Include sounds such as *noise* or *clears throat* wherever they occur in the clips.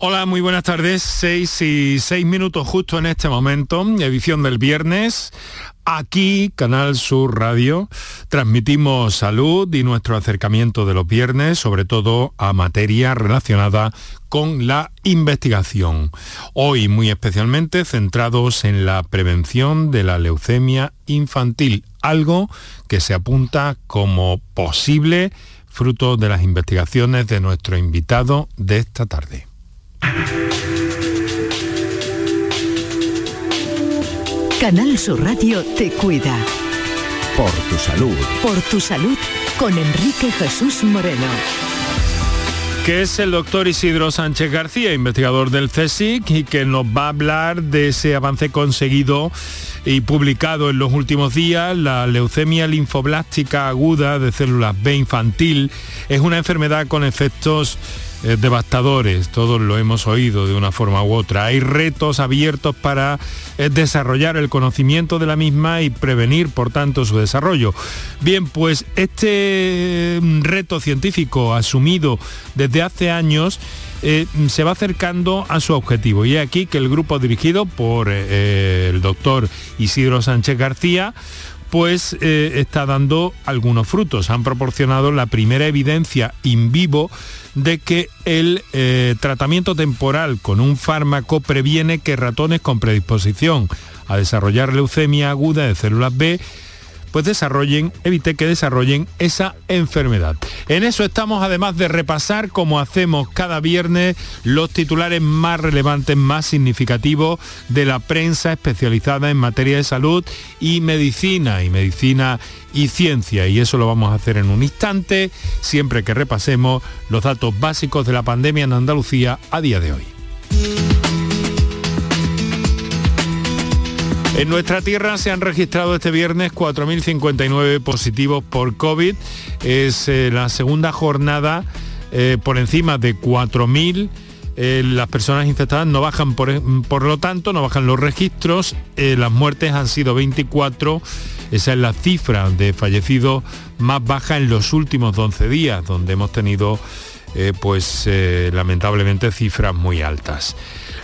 Hola, muy buenas tardes. Seis y seis minutos justo en este momento, edición del viernes. Aquí, Canal Sur Radio, transmitimos salud y nuestro acercamiento de los viernes, sobre todo a materia relacionada con la investigación. Hoy muy especialmente centrados en la prevención de la leucemia infantil, algo que se apunta como posible fruto de las investigaciones de nuestro invitado de esta tarde. Canal Sur Radio te cuida. Por tu salud. Por tu salud con Enrique Jesús Moreno. Que es el doctor Isidro Sánchez García, investigador del CSIC, y que nos va a hablar de ese avance conseguido y publicado en los últimos días, la leucemia linfoblástica aguda de células B infantil es una enfermedad con efectos eh, devastadores, todos lo hemos oído de una forma u otra. Hay retos abiertos para eh, desarrollar el conocimiento de la misma y prevenir, por tanto, su desarrollo. Bien, pues este mm, reto científico asumido desde hace años eh, se va acercando a su objetivo. Y aquí que el grupo dirigido por el doctor Isidro Sánchez García pues está dando algunos frutos. Han proporcionado la primera evidencia in vivo de que el eh, tratamiento temporal con un fármaco previene que ratones con predisposición a desarrollar leucemia aguda de células B pues desarrollen, evite que desarrollen esa enfermedad. En eso estamos además de repasar, como hacemos cada viernes, los titulares más relevantes, más significativos de la prensa especializada en materia de salud y medicina, y medicina y ciencia. Y eso lo vamos a hacer en un instante, siempre que repasemos los datos básicos de la pandemia en Andalucía a día de hoy. En nuestra tierra se han registrado este viernes 4.059 positivos por COVID. Es eh, la segunda jornada eh, por encima de 4.000. Eh, las personas infectadas no bajan, por, por, lo tanto, no bajan los registros. las muertes han sido 24 esa es la cifra de fallecidos más baja en los últimos 11 días, donde hemos tenido eh, pues eh, lamentablemente cifras muy altas.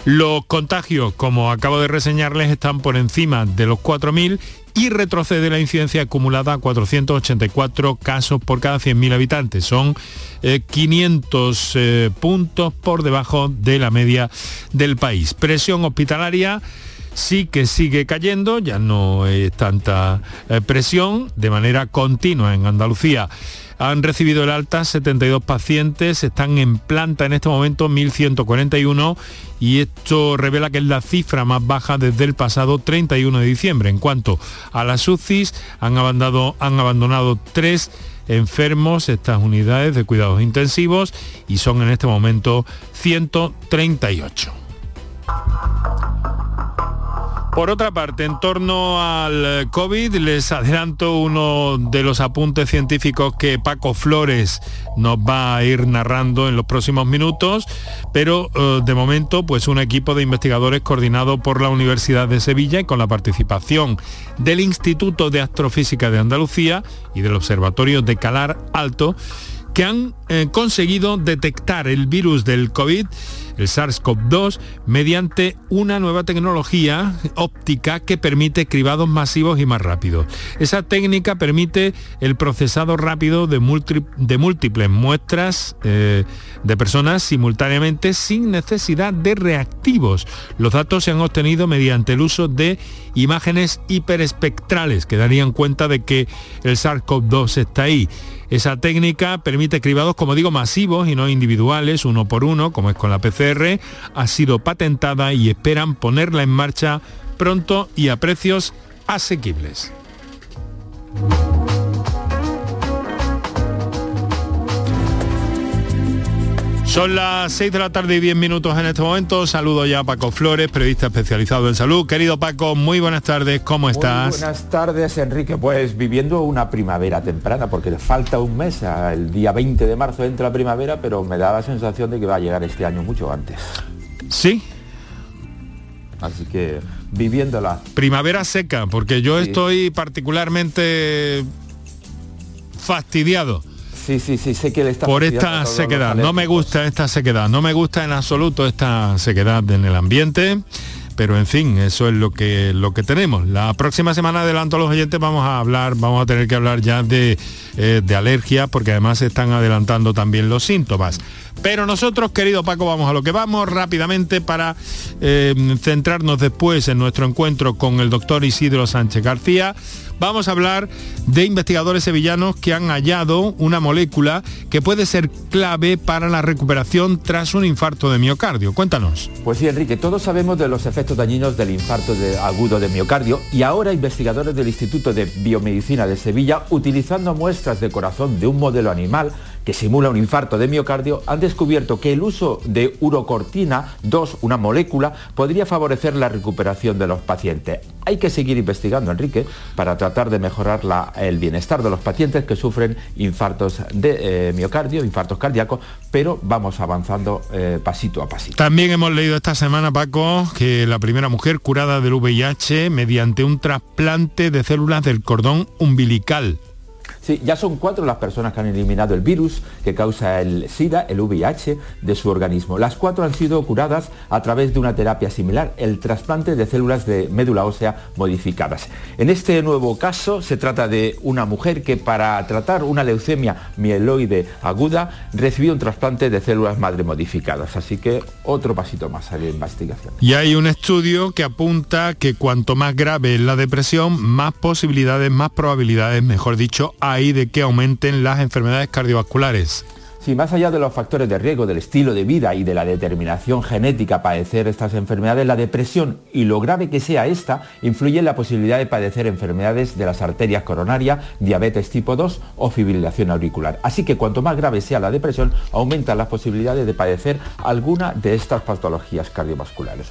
Los contagios, como acabo de reseñarles, están por encima de los 4.000 y retrocede la incidencia acumulada a 484 casos por cada 100.000 habitantes. Son 500 eh, puntos por debajo de la media del país. Presión hospitalaria sí que sigue cayendo, ya no es tanta eh, presión de manera continua en Andalucía. Han recibido el alta 72 pacientes, están en planta en este momento 1.141 y esto revela que es la cifra más baja desde el pasado 31 de diciembre. En cuanto a las UCIs, han abandonado, han abandonado tres enfermos estas unidades de cuidados intensivos y son en este momento 138. Por otra parte, en torno al COVID, les adelanto uno de los apuntes científicos que Paco Flores nos va a ir narrando en los próximos minutos, pero eh, de momento, pues un equipo de investigadores coordinado por la Universidad de Sevilla y con la participación del Instituto de Astrofísica de Andalucía y del Observatorio de Calar Alto, que han eh, conseguido detectar el virus del COVID el SARS-CoV-2 mediante una nueva tecnología óptica que permite cribados masivos y más rápidos. Esa técnica permite el procesado rápido de, múltiples muestras eh, de personas simultáneamente sin necesidad de reactivos. Los datos se han obtenido mediante el uso de imágenes hiperespectrales que darían cuenta de que el SARS-CoV-2 está ahí. Esa técnica permite cribados, como digo, masivos y no individuales, uno por uno, como es con la PCR, ha sido patentada y esperan ponerla en marcha pronto y a precios asequibles. Son las 6 de la tarde y 10 minutos en este momento. Saludo ya a Paco Flores, periodista especializado en salud. Querido Paco, muy buenas tardes, ¿cómo estás? buenas tardes, Enrique. Pues viviendo una primavera temprana, porque le falta un mes, el día 20 de marzo entra la primavera, pero me da la sensación de que va a llegar este año mucho antes. Sí. Así que viviéndola. Primavera seca, porque yo estoy particularmente fastidiado Sí, sí, sí, sé que le está por esta sequedad. No me gusta esta sequedad, no me gusta en absoluto esta sequedad en el ambiente. Pero en fin, eso es lo que, lo que tenemos. La próxima semana, adelanto a los oyentes, vamos a hablar, vamos a tener que hablar ya de, eh, de alergia, porque además se están adelantando también los síntomas. Pero nosotros, querido Paco, vamos a lo que vamos rápidamente para eh, centrarnos después en nuestro encuentro con el doctor Isidro Sánchez García vamos a hablar de investigadores sevillanos que han hallado una molécula que puede ser clave para la recuperación tras un infarto de miocardio. Cuéntanos. Pues sí, Enrique, todos sabemos de los efectos dañinos del infarto de agudo de miocardio y ahora investigadores del Instituto de Biomedicina de Sevilla, utilizando muestras de corazón de un modelo animal, que simula un infarto de miocardio, han descubierto que el uso de urocortina 2, una molécula, podría favorecer la recuperación de los pacientes. Hay que seguir investigando, Enrique, para tratar de mejorar el bienestar de los pacientes que sufren infartos de eh, miocardio, infartos cardíacos, pero vamos avanzando eh, pasito a pasito. También hemos leído esta semana, Paco, que la primera mujer curada del VIH mediante un trasplante de células del cordón umbilical Sí, ya son cuatro las personas que han eliminado el virus que causa el SIDA, el VIH, de su organismo. Las cuatro han sido curadas a través de una terapia similar, el trasplante de células de médula ósea modificadas. En este nuevo caso se trata de una mujer que para tratar una leucemia mieloide aguda recibió un trasplante de células madre modificadas. Así que otro pasito más a la investigación. Y hay un estudio que apunta que cuanto más grave es la depresión, más posibilidades, más probabilidades, mejor dicho, de que aumenten las enfermedades cardiovasculares. Si más allá de los factores de riesgo del estilo de vida y de la determinación genética padecer estas enfermedades, la depresión y lo grave que sea esta influye en la posibilidad de padecer enfermedades de las arterias coronarias, diabetes tipo 2 o fibrilación auricular. Así que cuanto más grave sea la depresión, aumentan las posibilidades de padecer alguna de estas patologías cardiovasculares.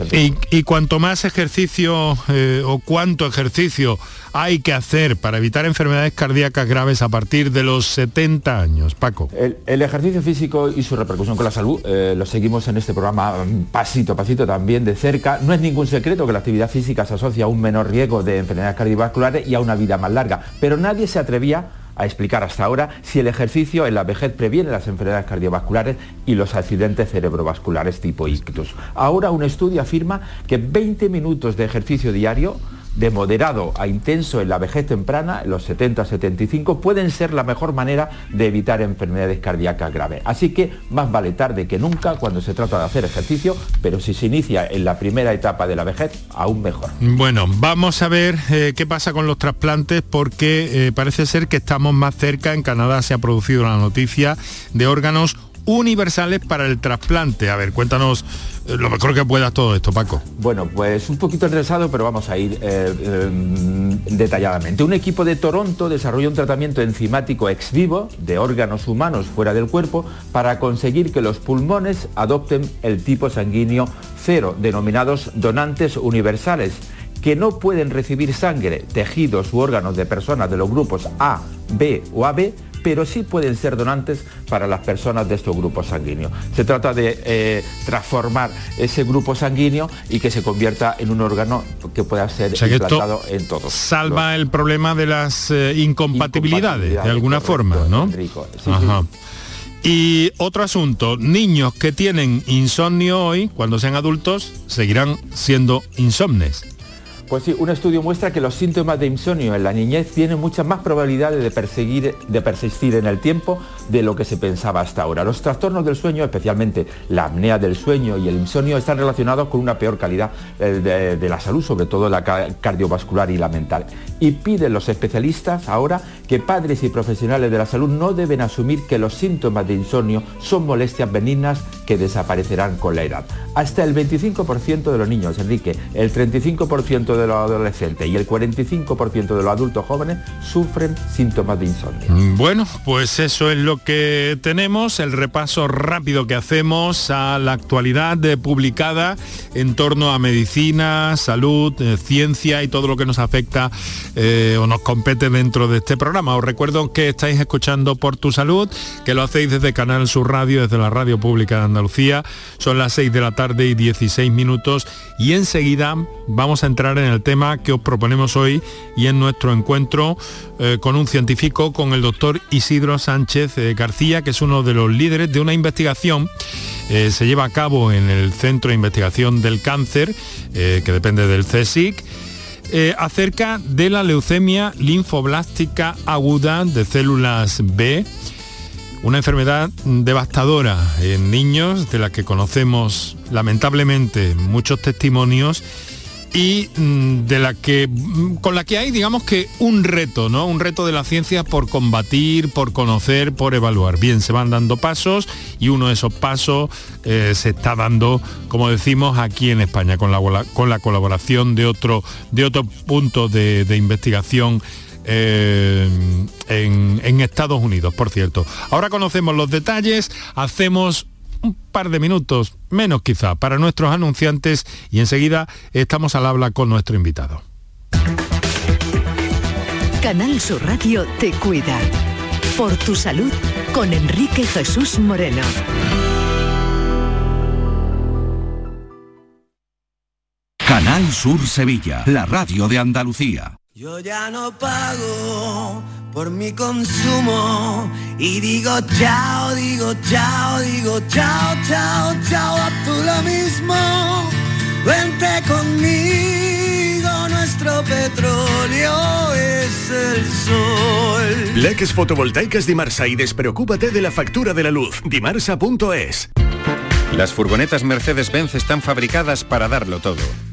Y, cuanto más ejercicio eh, o cuánto ejercicio hay que hacer para evitar enfermedades cardíacas graves a partir de los 70 años, Paco. el ejercicio ejercicio físico y su repercusión con la salud eh, lo seguimos en este programa mm, pasito a pasito también de cerca. No es ningún secreto que la actividad física se asocia a un menor riesgo de enfermedades cardiovasculares y a una vida más larga, pero nadie se atrevía a explicar hasta ahora si el ejercicio en la vejez previene las enfermedades cardiovasculares y los accidentes cerebrovasculares tipo ictus. Ahora un estudio afirma que 20 minutos de ejercicio diario de moderado a intenso en la vejez temprana, los 70-75, pueden ser la mejor manera de evitar enfermedades cardíacas graves. Así que más vale tarde que nunca cuando se trata de hacer ejercicio, pero si se inicia en la primera etapa de la vejez, aún mejor. Bueno, vamos a ver eh, qué pasa con los trasplantes porque eh, parece ser que estamos más cerca. En Canadá se ha producido la noticia de órganos universales para el trasplante. A ver, cuéntanos lo mejor que puedas todo esto, Paco. Bueno, pues un poquito enresado, pero vamos a ir eh, em, detalladamente. Un equipo de Toronto desarrolló un tratamiento enzimático ex vivo de órganos humanos fuera del cuerpo para conseguir que los pulmones adopten el tipo sanguíneo cero, denominados donantes universales que no pueden recibir sangre, tejidos u órganos de personas de los grupos A, B o AB, pero sí pueden ser donantes para las personas de estos grupos sanguíneos. Se trata de eh, transformar ese grupo sanguíneo y que se convierta en un órgano que pueda ser implantado en todos. Salva el problema de las eh, incompatibilidades, de alguna forma, ¿no? Y otro asunto, niños que tienen insomnio hoy, cuando sean adultos, seguirán siendo insomnes. Pues sí, un estudio muestra que los síntomas de insomnio en la niñez tienen muchas más probabilidades de, perseguir, de persistir en el tiempo de lo que se pensaba hasta ahora. Los trastornos del sueño, especialmente la apnea del sueño y el insomnio, están relacionados con una peor calidad eh, de, la salud, sobre todo la cardiovascular y la mental. Y piden los especialistas ahora que padres y profesionales de la salud no deben asumir que los síntomas de insomnio son molestias benignas que desaparecerán con la edad. Hasta el 25% de los niños, Enrique, el 35% de de los adolescentes y el 45% de los adultos jóvenes sufren síntomas de insomnio. Bueno, pues eso es lo que tenemos, el repaso rápido que hacemos a la actualidad publicada en torno a medicina, salud, eh, ciencia y todo lo que nos afecta eh, o nos compete dentro de este programa. Os recuerdo que estáis escuchando por tu salud, que lo hacéis desde Canal Sur Radio, desde la Radio Pública de Andalucía. Son las 6 de la tarde y 16 minutos y enseguida vamos a entrar en el tema que os proponemos hoy y en nuestro encuentro eh, con un científico, con el doctor Isidro Sánchez eh, García, que es uno de los líderes de una investigación eh, se lleva a cabo en el Centro de Investigación del Cáncer, que depende del CSIC, acerca de la leucemia linfoblástica aguda de células B, una enfermedad devastadora en niños de la que conocemos lamentablemente muchos testimonios y mm, de la que mm, con la que hay digamos que un reto, ¿no? Un reto de la ciencia por combatir, por conocer, por evaluar. Bien, se van dando pasos y uno de esos pasos eh, se está dando, como decimos, aquí en España, con la, con la colaboración de otro, de otro punto de, investigación eh, en, en, Estados Unidos, por cierto. Ahora conocemos los detalles, hacemos un par de minutos, menos quizá, para nuestros anunciantes y enseguida estamos al habla con nuestro invitado. Canal Sur Radio te cuida. Por tu salud con Enrique Jesús Moreno. Canal Sur Sevilla, la radio de Andalucía. Yo ya no pago por mi consumo y digo chao, digo chao, digo chao, chao, chao, a tú lo mismo. Vente conmigo, nuestro petróleo es el sol. Leques fotovoltaicas Dimarsa y despreocúpate de la factura de la luz. Dimarsa.es. Las furgonetas Mercedes-Benz están fabricadas para darlo todo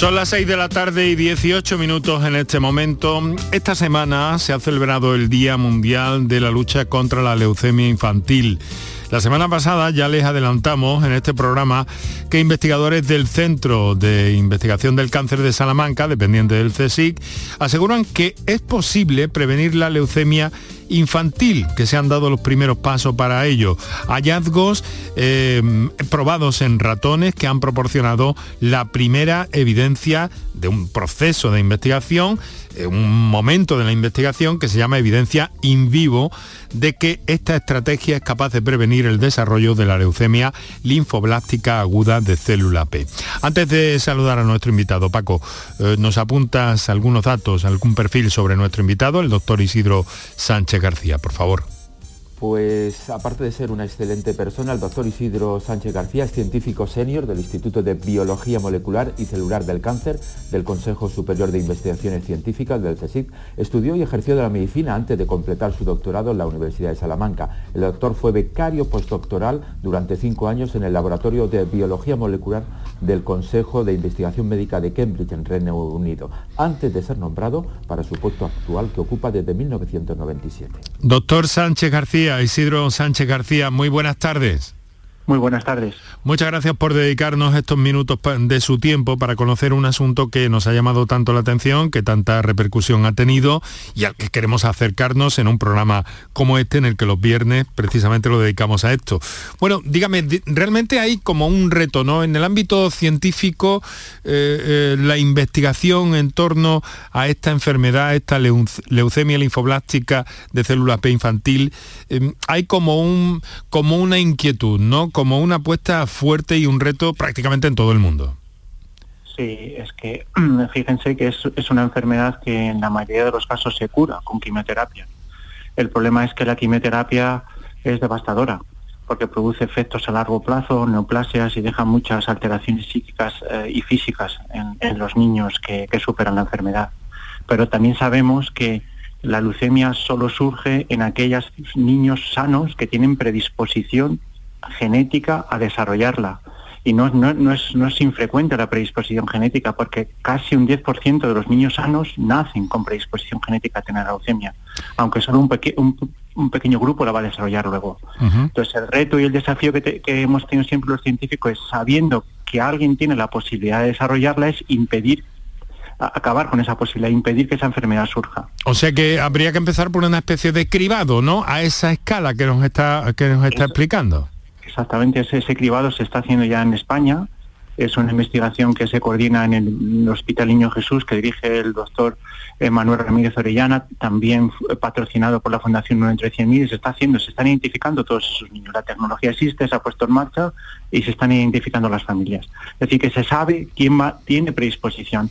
Son las 6 de la tarde y 18 minutos en este momento. Esta semana se ha celebrado el Día Mundial de la Lucha contra la Leucemia Infantil. La semana pasada ya les adelantamos en este programa que investigadores del Centro de Investigación del Cáncer de Salamanca, dependiente del CSIC, aseguran que es posible prevenir la leucemia infantil, que se han dado los primeros pasos para ello. Hallazgos eh, probados en ratones que han proporcionado la primera evidencia de un proceso de investigación un momento de la investigación que se llama evidencia in vivo de que esta estrategia es capaz de prevenir el desarrollo de la leucemia linfoblástica aguda de célula P. Antes de saludar a nuestro invitado, Paco, eh, ¿nos apuntas algunos datos, algún perfil sobre nuestro invitado, el doctor Isidro Sánchez García, por favor? Pues aparte de ser una excelente persona, el doctor Isidro Sánchez García es científico senior del Instituto de Biología Molecular y Celular del Cáncer del Consejo Superior de Investigaciones Científicas del CSIC. Estudió y ejerció de la medicina antes de completar su doctorado en la Universidad de Salamanca. El doctor fue becario postdoctoral durante cinco años en el Laboratorio de Biología Molecular del Consejo de Investigación Médica de Cambridge en Reino Unido, antes de ser nombrado para su puesto actual que ocupa desde 1997. Doctor Sánchez García, Isidro Sánchez García, muy buenas tardes. Muy buenas tardes. Muchas gracias por dedicarnos estos minutos de su tiempo para conocer un asunto que nos ha llamado tanto la atención, que tanta repercusión ha tenido y al que queremos acercarnos en un programa como este en el que los viernes precisamente lo dedicamos a esto. Bueno, dígame, realmente hay como un reto, ¿no? En el ámbito científico, eh, eh, la investigación en torno a esta enfermedad, esta leucemia linfoblástica de células P infantil, eh, hay como, un, como una inquietud, ¿no? Como una apuesta fuerte y un reto prácticamente en todo el mundo. Sí, es que *clears throat* fíjense que es, una enfermedad que en la mayoría de los casos se cura con quimioterapia. El problema es que la quimioterapia es devastadora porque produce efectos a largo plazo, neoplasias y deja muchas alteraciones psíquicas eh, y físicas en, los niños que, que, superan la enfermedad. Pero también sabemos que la leucemia solo surge en aquellos niños sanos que tienen predisposición genética a desarrollarla. Y no, no, es, no es infrecuente la predisposición genética, porque casi un 10% de los niños sanos nacen con predisposición genética a tener leucemia, aunque solo un, un, pequeño grupo la va a desarrollar luego. Entonces, el reto y el desafío que, que hemos tenido siempre los científicos es, sabiendo que alguien tiene la posibilidad de desarrollarla, es impedir acabar con esa posibilidad, impedir que esa enfermedad surja. O sea que habría que empezar por una especie de cribado, ¿no? A esa escala que nos está, que nos está explicando. Exactamente, ese, cribado se está haciendo ya en España. Es una investigación que se coordina en el, Hospital Niño Jesús, que dirige el doctor Manuel Ramírez Orellana, también patrocinado por la Fundación 9 entre 100.000. Se está haciendo, se están identificando todos esos niños. La tecnología existe, se ha puesto en marcha y se están identificando las familias. Es decir, que se sabe quién tiene predisposición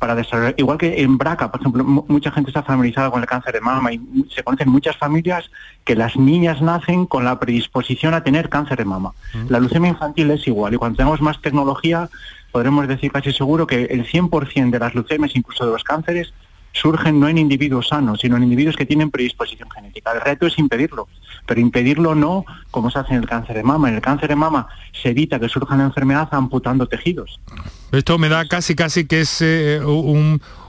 para desarrollar, igual que en BRCA, por ejemplo, mucha gente está familiarizada con el cáncer de mama y se conocen muchas familias que las niñas nacen con la predisposición a tener cáncer de mama. Mm. La leucemia infantil es igual y cuando tengamos más tecnología podremos decir casi seguro que el 100% de las leucemias, incluso de los cánceres, surgen no en individuos sanos, sino en individuos que tienen predisposición genética. El reto es impedirlo, pero impedirlo no como se hace en el cáncer de mama. En el cáncer de mama se evita que surja la enfermedad amputando tejidos. Esto me da casi casi que es eh,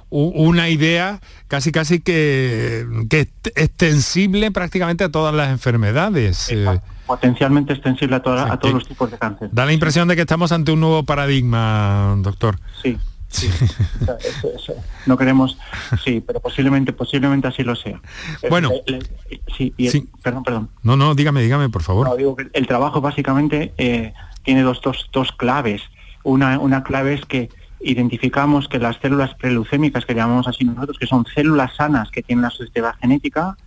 una idea casi casi que, que extensible prácticamente a todas las enfermedades. Eh. Potencialmente extensible a, a todos los tipos de cáncer. Da la impresión de que estamos ante un nuevo paradigma, doctor. Sí, Sí, *laughs* no queremos, sí, pero posiblemente, posiblemente así lo sea. Bueno, sí, perdón, perdón. No, no, dígame, dígame, por favor. el trabajo básicamente eh, tiene dos, dos, dos claves. Una, una clave es que identificamos que las células preleucémicas, que llamamos así nosotros, que son células sanas que tienen la susceptibilidad genética,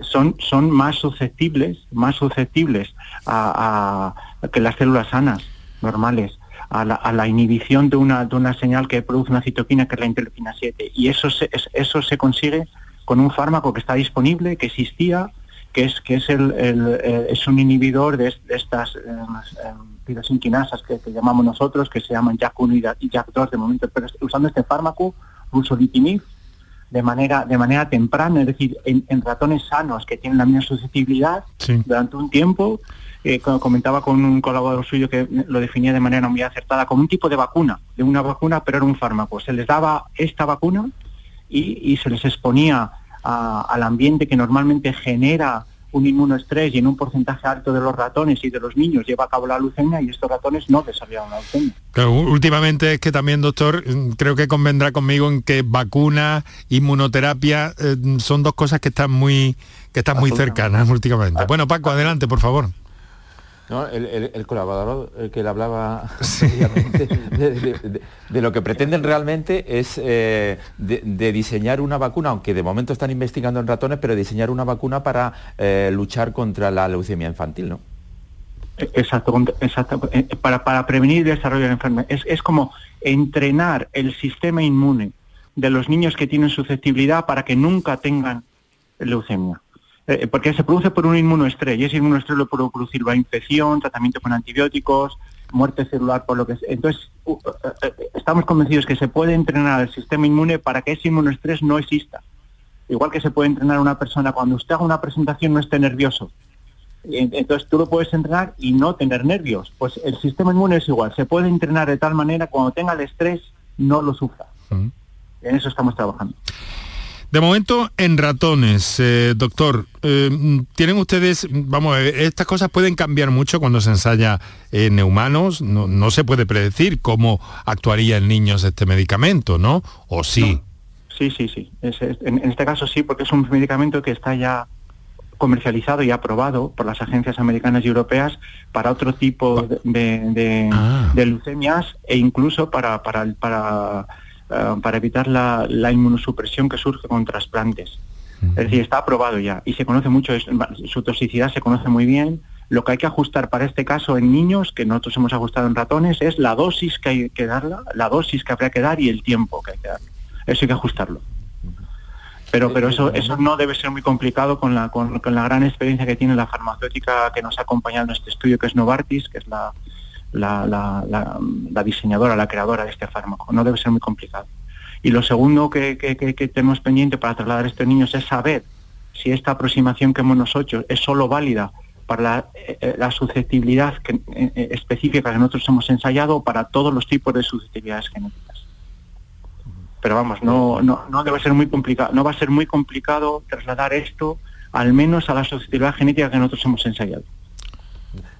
son, son más susceptibles, más susceptibles a, que las células sanas, normales a la, inhibición de una, de una señal que produce una citoquina que es la interleuquina 7. Y eso se, eso se consigue con un fármaco que está disponible, que existía, que es, que es, el, eh, es un inhibidor de, estas eh, que, llamamos nosotros, que se llaman JAK1 y JAK2 de momento, pero usando este fármaco, rusolipinib, de manera, de manera temprana, es decir, en, ratones sanos que tienen la misma susceptibilidad durante un tiempo, eh, comentaba con un colaborador suyo que lo definía de manera muy acertada, como un tipo de vacuna, de una vacuna, pero era un fármaco. Se les daba esta vacuna y, se les exponía al ambiente que normalmente genera un inmunoestrés y en un porcentaje alto de los ratones y de los niños lleva a cabo la leucemia y estos ratones no desarrollan la leucemia. últimamente es que también, doctor, creo que convendrá conmigo en que vacuna, inmunoterapia eh, son dos cosas que están muy que están muy cercanas últimamente. Bueno, Paco, adelante, por favor. ¿No? El, colaborador que le hablaba *laughs* de, lo que pretenden realmente es eh, de, diseñar una vacuna, aunque de momento están investigando en ratones, pero diseñar una vacuna para eh, luchar contra la leucemia infantil, ¿no? Exacto, exacto eh, para, para prevenir el desarrollo de la enfermedad. Es, es como entrenar el sistema inmune de los niños que tienen susceptibilidad para que nunca tengan leucemia. Eh, porque se produce por un inmunoestrés y ese inmunoestrés lo puede producir la infección, tratamiento con antibióticos, muerte celular, por lo que Entonces, estamos convencidos que se puede entrenar al sistema inmune para que ese inmunoestrés no exista. Igual que se puede entrenar a una persona cuando usted haga una presentación no esté nervioso. Entonces tú lo puedes entrenar y no tener nervios. Pues el sistema inmune es igual. Se puede entrenar de tal manera cuando tenga el estrés no lo sufra. En eso estamos trabajando. De momento, en ratones, eh, doctor, eh, ¿tienen ustedes, vamos, estas cosas pueden cambiar mucho cuando se ensaya en humanos? No, se puede predecir cómo actuaría en niños este medicamento, ¿no? ¿O sí? Sí, sí, sí. en, este caso sí, porque es un medicamento que está ya comercializado y aprobado por las agencias americanas y europeas para otro tipo de, de, ah. leucemias e incluso para, para, para eh, para evitar la, inmunosupresión que surge con trasplantes. Es decir, está aprobado ya y se conoce mucho, su toxicidad se conoce muy bien. Lo que hay que ajustar para este caso en niños, que nosotros hemos ajustado en ratones, es la dosis que hay que darla, la dosis que habría que dar y el tiempo que hay que dar. Eso hay que ajustarlo. Pero, pero eso, eso no debe ser muy complicado con la, con la gran experiencia que tiene la farmacéutica que nos ha acompañado en este estudio, que es Novartis, que es la, la, diseñadora, la creadora de este fármaco. No debe ser muy complicado. Y lo segundo que, tenemos pendiente para trasladar a estos niños es saber si esta aproximación que hemos nosotros es solo válida para la, eh, susceptibilidad que, eh, eh, específica que nosotros hemos ensayado o para todos los tipos de susceptibilidades genéticas. Pero vamos, no, no, no debe ser muy complicado, no va a ser muy complicado trasladar esto al menos a la susceptibilidad genética que nosotros hemos ensayado.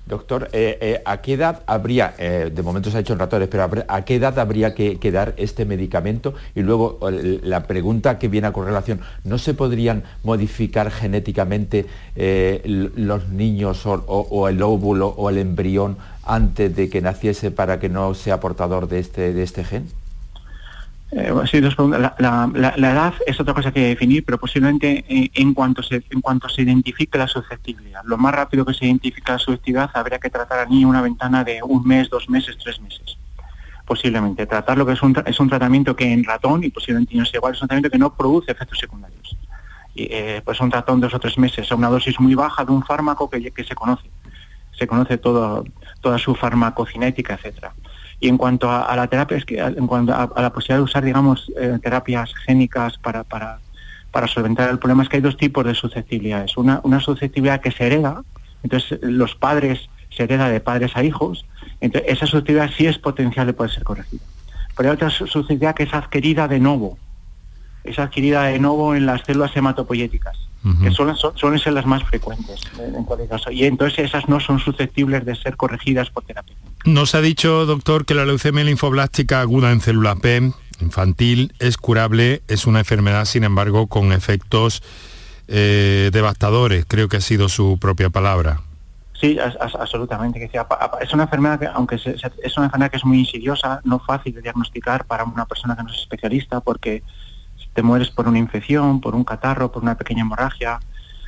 Doctor, eh, eh, ¿a qué edad habría, eh, de momento se ha hecho en ratones, pero ¿a qué edad habría que, dar este medicamento? Y luego la pregunta que viene a correlación, ¿no se podrían modificar genéticamente los niños o, el óvulo o el embrión antes de que naciese para que no sea portador de este, de este gen? Eh, la, edad es otra cosa que definir, pero posiblemente eh, en, cuanto se, en cuanto se identifique la susceptibilidad. Lo más rápido que se identifica la susceptibilidad habría que tratar al niño una ventana de un mes, dos meses, tres meses. Posiblemente. Tratar lo que es un, es un tratamiento que en ratón, y posiblemente no sea igual, es un tratamiento que no produce efectos secundarios. Eh, pues un ratón dos o tres meses a una dosis muy baja de un fármaco que, que se conoce. Se conoce todo, toda su farmacocinética, etcétera. Y en cuanto a, la terapia, es que en cuanto a, la posibilidad de usar, digamos, eh, terapias génicas para, para, para solventar el problema, es que hay dos tipos de susceptibilidades. Una, una susceptibilidad que se hereda, entonces los padres se hereda de padres a hijos, entonces esa susceptibilidad sí es potencial de poder ser corregida. Pero hay otra susceptibilidad que es adquirida de nuevo, es adquirida de nuevo en las células hematopoyéticas, que son, son, ser las más frecuentes en cualquier caso. Y entonces esas no son susceptibles de ser corregidas por terapia. Nos ha dicho, doctor, que la leucemia linfoblástica aguda en célula P infantil es curable, es una enfermedad, sin embargo, con efectos eh, devastadores, creo que ha sido su propia palabra. Sí, absolutamente. Es una enfermedad que, aunque es una enfermedad que es muy insidiosa, no fácil de diagnosticar para una persona que no es especialista, porque te mueres por una infección, por un catarro, por una pequeña hemorragia,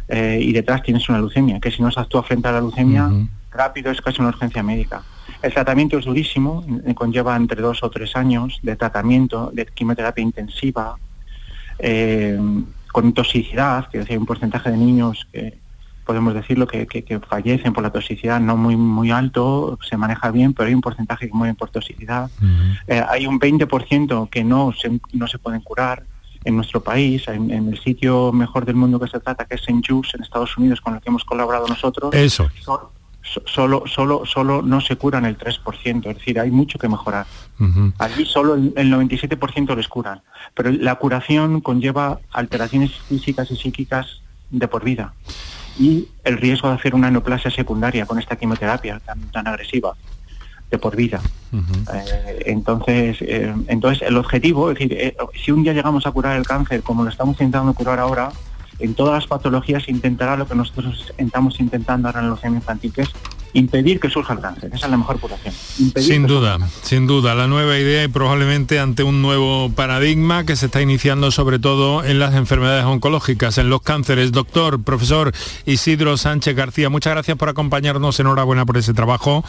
eh, y detrás tienes una leucemia, que si no se actúa frente a la leucemia, rápido es casi una urgencia médica. El tratamiento es durísimo, eh, conlleva entre dos o tres años de tratamiento, de quimioterapia intensiva, eh, con toxicidad, que hay un porcentaje de niños que podemos decirlo que, que, fallecen por la toxicidad no muy muy alto, se maneja bien, pero hay un porcentaje que mueren por toxicidad. hay un 20% que no se, no se pueden curar en nuestro país, en, el sitio mejor del mundo que se trata, que es en JUS, en Estados Unidos, con el que hemos colaborado nosotros. Eso. solo, solo, solo no se curan el 3%, es decir, hay mucho que mejorar. Allí solo el, 97% les curan, pero la curación conlleva alteraciones físicas y psíquicas de por vida y el riesgo de hacer una neoplasia secundaria con esta quimioterapia tan, tan agresiva de por vida. Eh, entonces, eh, entonces el objetivo, es decir, eh, si un día llegamos a curar el cáncer como lo estamos intentando curar ahora, en todas las patologías intentará lo que nosotros estamos intentando ahora en los infantil, que es impedir que surja el cáncer. Esa es la mejor curación. sin duda, sin duda. La nueva idea y probablemente ante un nuevo paradigma que se está iniciando sobre todo en las enfermedades oncológicas, en los cánceres. Doctor, profesor Isidro Sánchez García, muchas gracias por acompañarnos. Enhorabuena por ese trabajo,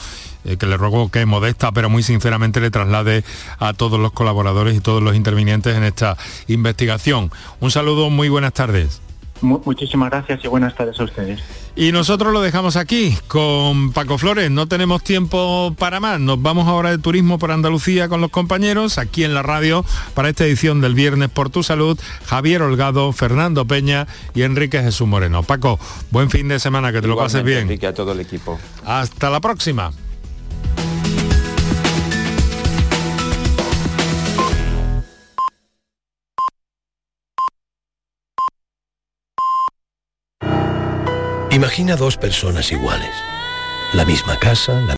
eh, que le ruego que modesta, pero muy sinceramente le traslade a todos los colaboradores y todos los intervinientes en esta investigación. Un saludo, muy buenas tardes. Muchísimas gracias y buenas tardes a ustedes. Y nosotros lo dejamos aquí con Paco Flores. No tenemos tiempo para más. Nos vamos ahora de turismo por Andalucía con los compañeros aquí en la radio para esta edición del viernes por tu salud. Javier Holgado, Fernando Peña y Enrique Jesús Moreno. Paco, buen fin de semana, que te lo pases bien. Enrique, a todo el equipo. Hasta la próxima. Imagina dos personas iguales. La misma casa, la